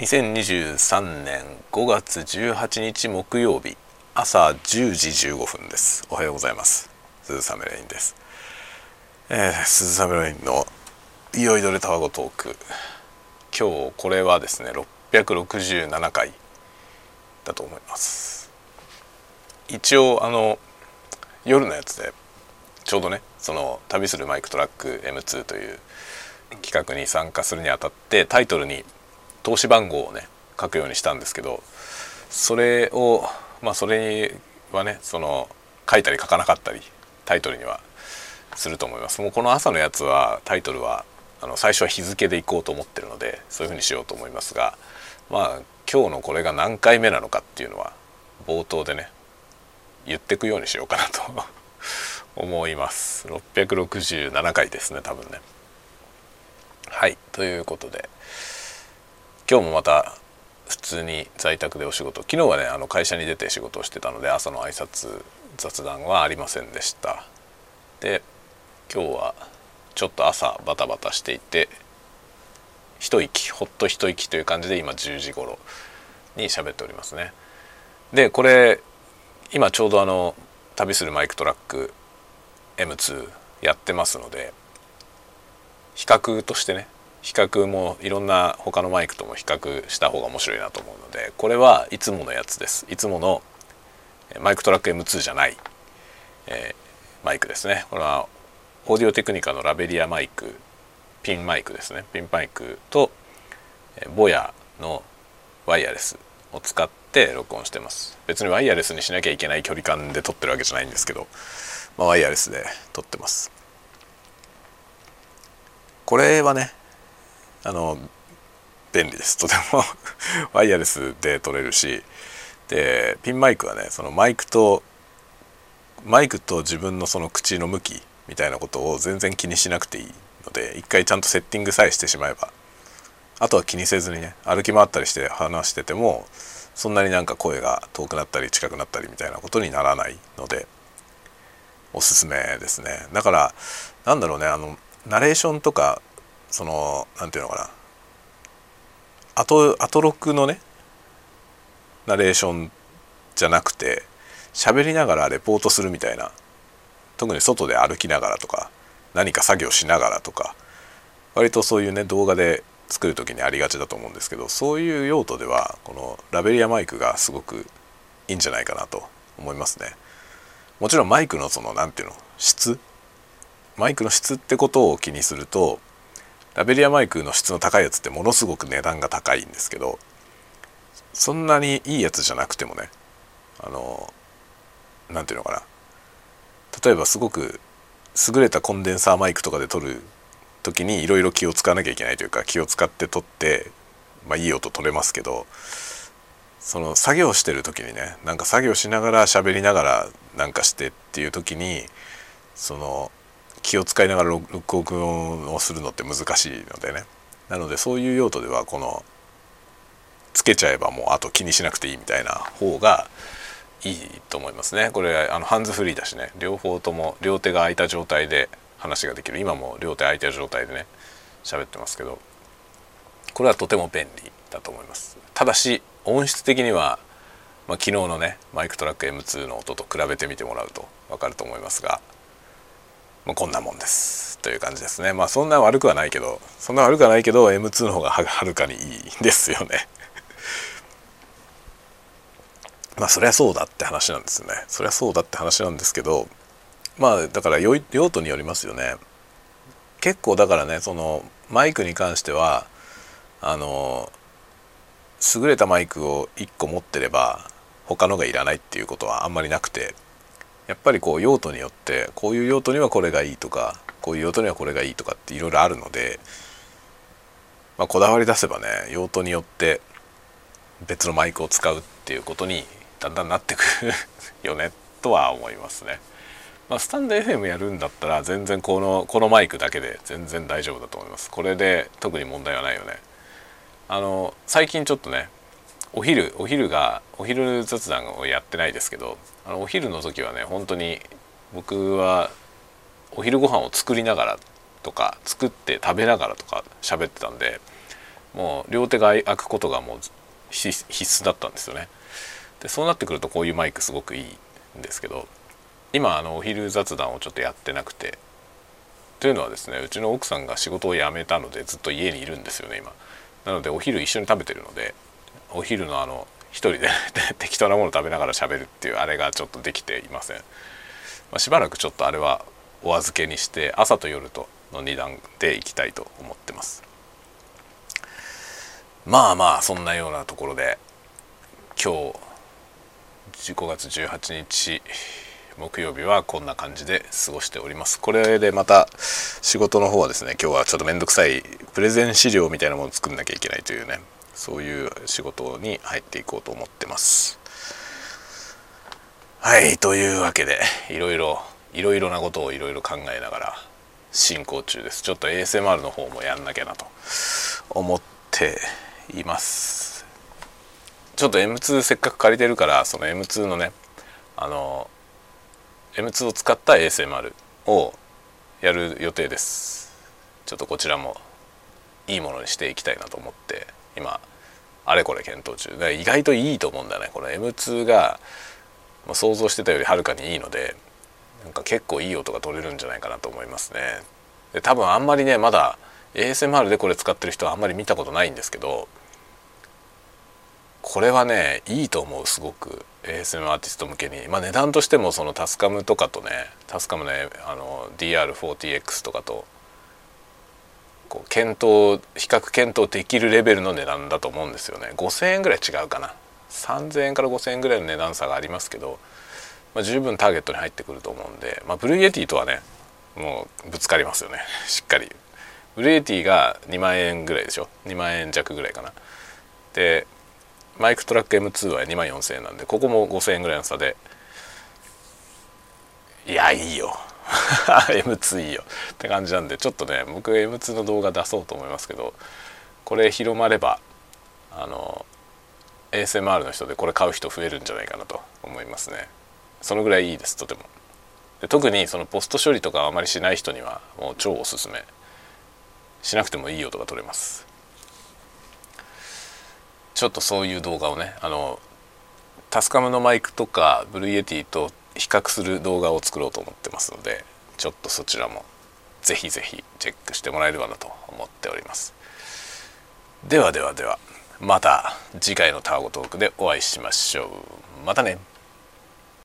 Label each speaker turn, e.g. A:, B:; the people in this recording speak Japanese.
A: 2023年5月18日木曜日朝10時15分です。おはようございます。鈴雨レインです、えー、鈴雨レインのいよいどれタワゴトーク。今日これはですね667回だと思います。一応あの夜のやつでちょうどねその旅するマイクトラック M2 という企画に参加するにあたってタイトルに投資番号をね書くようにしたんですけどそれをまあそれはねその書いたり書かなかったりタイトルにはすると思います。もうこの朝のやつはタイトルはあの最初は日付でいこうと思ってるのでそういうふうにしようと思いますがまあ今日のこれが何回目なのかっていうのは冒頭でね言ってくようにしようかなと 思います。667回ですね多分ね。はいということで。今日もまた普通に在宅でお仕事。昨日はねあの会社に出て仕事をしてたので朝の挨拶雑談はありませんでした。で今日はちょっと朝バタバタしていて一息ほっと一息という感じで今10時頃に喋っておりますね。でこれ今ちょうどあの旅するマイクトラック M2 やってますので比較としてね比較もいろんな他のマイクとも比較した方が面白いなと思うのでこれはいつものやつです。いつもの MicTrak M2 じゃない、えー、マイクですね。これはオーディオテクニカのラベリアマイクピンマイクですね。ピンマイクとボヤのワイヤレスを使って録音してます。別にワイヤレスにしなきゃいけない距離感で撮ってるわけじゃないんですけど、まあ、ワイヤレスで撮ってます。これはねあの便利です。とても。ワイヤレスで撮れるし。でピンマイクはねそのマイクとマイクと自分のその口の向きみたいなことを全然気にしなくていいので一回ちゃんとセッティングさえしてしまえば。あとは気にせずにね歩き回ったりして話しててもそんなになんか声が遠くなったり近くなったりみたいなことにならないのでおすすめですね。だからなんだろうねあのナレーションとかその何て言うのかな。後後ロックのねナレーションじゃなくて喋りながらレポートするみたいな。特に外で歩きながらとか何か作業しながらとか。割とそういうね動画で作る時にありがちだと思うんですけどそういう用途ではこのラベリアマイクがすごくいいんじゃないかなと思いますね。もちろんマイクのその何て言うの質。マイクの質ってことを気にするとラベリアマイクの質の高いやつってものすごく値段が高いんですけどそんなにいいやつじゃなくてもねあの何て言うのかな。例えばすごく優れたコンデンサーマイクとかで撮る時にいろいろ気を使わなきゃいけないというか気を使って撮って、まあ、いい音撮れますけどその作業してる時にねなんか作業しながら喋りながらなんかしてっていう時にその気を使いながら録音をするのって難しいのでね。なのでそういう用途ではこのつけちゃえばもうあと気にしなくていいみたいな方がいいと思いますね。これあのハンズフリーだしね。両方とも両手が空いた状態で話ができる。今も両手空いてる状態でね喋ってますけど。これはとても便利だと思います。ただし音質的には、まあ、昨日のねマイクトラック M2 の音と比べてみてもらうと分かると思いますがまあ、こんなもんですという感じですね。まあそんな悪くはないけどそんな悪くはないけど M2 の方がはるかにいいですよね。まあそりゃそうだって話なんですよね。そりゃそうだって話なんですけどまあだから用途によりますよね。結構だからねそのマイクに関してはあの優れたマイクを1個持ってれば他のがいらないっていうことはあんまりなくて。やっぱりこう用途によってこういう用途にはこれがいいとかこういう用途にはこれがいいとかっていろいろあるので、まあ、こだわり出せばね用途によって別のマイクを使うっていうことにだんだんなってくる よねとは思いますね。まあ、スタンド FM やるんだったら全然このこのマイクだけで全然大丈夫だと思います。これで特に問題はないよね。あの最近ちょっとねお昼お昼がお昼雑談をやってないですけどあのお昼の時はね本当に僕はお昼ご飯を作りながらとか作って食べながらとか喋ってたんでもう両手が開くことがもう必須だったんですよね。でそうなってくるとこういうマイクすごくいいんですけど今あのお昼雑談をちょっとやってなくてというのはですねうちの奥さんが仕事を辞めたのでずっと家にいるんですよね今。なのでお昼一緒に食べてるのでお昼のあの一人で適当なもの食べながら喋るっていうあれがちょっとできていません、まあ、しばらくちょっとあれはお預けにして朝と夜との2段でいきたいと思ってます。まあまあそんなようなところで今日5月18日木曜日はこんな感じで過ごしております。これでまた仕事の方はですね今日はちょっと面倒くさいプレゼン資料みたいなものを作んなきゃいけないというねそういう仕事に入っていこうと思ってます。はいというわけでいろいろいろいろなことをいろいろ考えながら進行中です。ちょっと ASMR の方もやんなきゃなと思っています。ちょっと M2 せっかく借りてるからその M2 のねあの M2 を使った ASMR をやる予定です。ちょっとこちらもいいものにしていきたいなと思って今あれこれ検討中。で意外といいと思うんだね。この M2 が想像してたよりはるかにいいのでなんか結構いい音が取れるんじゃないかなと思いますね。で多分あんまりねまだ ASMR でこれ使ってる人はあんまり見たことないんですけどこれはねいいと思うすごく。ASM アーティスト向けに。まあ値段としてもそのタスカムとかとねタスカムねあの DR40X とかとこう検討比較検討できるレベルの値段だと思うんですよね。5,000円ぐらい違うかな。3,000円から5,000円ぐらいの値段差がありますけど、まあ、十分ターゲットに入ってくると思うんで、まあ、 Blue Yeti とはねもうぶつかりますよね。しっかり。 Blue Yeti が2万円ぐらいでしょ？2万円弱ぐらいかな。で MicTrak M2 は2万4000円なんでここも5000円ぐらいの差で。いやいいよ。M2 いいよって感じなんでちょっとね僕 M2 の動画出そうと思いますけどこれ広まればあの ASMR の人でこれ買う人増えるんじゃないかなと思いますね。そのぐらいいいですとても。で特にそのポスト処理とかあまりしない人にはもう超おすすめ。しなくてもいい音が取れます。ちょっとそういう動画をねあのTASCAM のマイクとか Blue Yeti と比較する動画を作ろうと思ってますのでちょっとそちらもぜひぜひチェックしてもらえればなと思っております。ではではではまた次回のタワゴトークでお会いしましょう。またね。